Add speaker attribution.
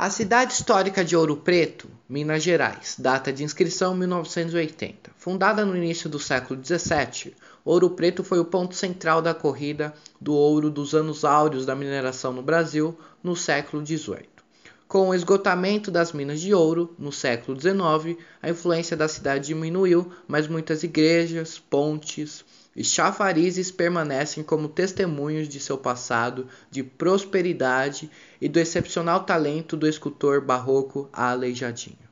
Speaker 1: A cidade histórica de Ouro Preto, Minas Gerais, data de inscrição 1980. Fundada no início do século 17, Ouro Preto foi o ponto central da corrida do ouro dos anos áureos da mineração no Brasil no século 18. Com o esgotamento das minas de ouro no século XIX, a influência da cidade diminuiu, mas muitas igrejas, pontes, e chafarizes permanecem como testemunhos de seu passado de prosperidade e do excepcional talento do escultor barroco Aleijadinho.